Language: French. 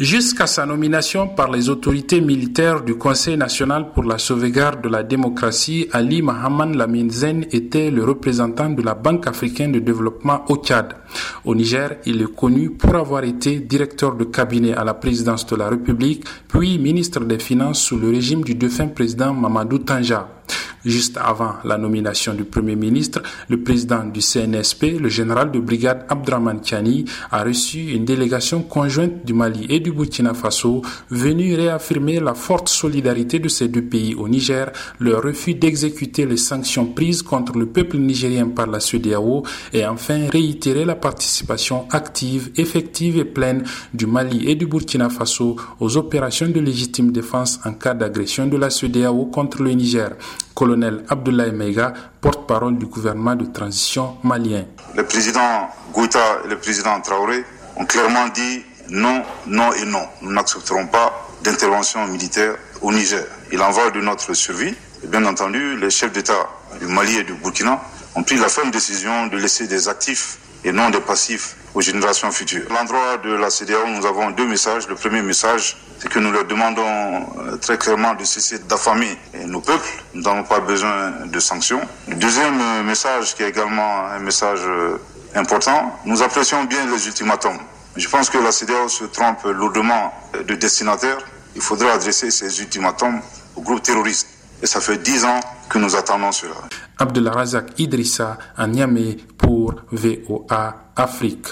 Jusqu'à sa nomination par les autorités militaires du Conseil national pour la sauvegarde de la démocratie, Ali Mohamed Lamine Zen était le représentant de la Banque africaine de développement au Tchad. Au Niger, il est connu pour avoir été directeur de cabinet à la présidence de la République, puis ministre des Finances sous le régime du défunt président Mamadou Tanja. Juste avant la nomination du Premier ministre, le président du CNSP, le général de brigade Abdraman Kiani, a reçu une délégation conjointe du Mali et du Burkina Faso venue réaffirmer la forte solidarité de ces deux pays au Niger, leur refus d'exécuter les sanctions prises contre le peuple nigérien par la CEDEAO et enfin réitérer la participation active, effective et pleine du Mali et du Burkina Faso aux opérations de légitime défense en cas d'agression de la CEDEAO contre le Niger colonel Abdoulaye Meiga, porte-parole du gouvernement de transition malien. Le président Gouta et le président Traoré ont clairement dit non, non et non. Nous n'accepterons pas d'intervention militaire au Niger. Il en va de notre survie. Et bien entendu, les chefs d'État du Mali et du Burkina ont pris la ferme décision de laisser des actifs et non des passifs aux générations futures. À l'endroit de la CDAO, nous avons deux messages. Le premier message, c'est que nous leur demandons euh, très clairement de cesser d'affamer nos peuples. Nous n'avons pas besoin de sanctions. Le deuxième euh, message, qui est également un message euh, important, nous apprécions bien les ultimatums. Je pense que la CDAO se trompe lourdement de destinataire. Il faudra adresser ces ultimatums aux groupes terroristes. Et ça fait dix ans que nous attendons cela. Abdelrazak Idrissa à Niamey pour VOA Afrique.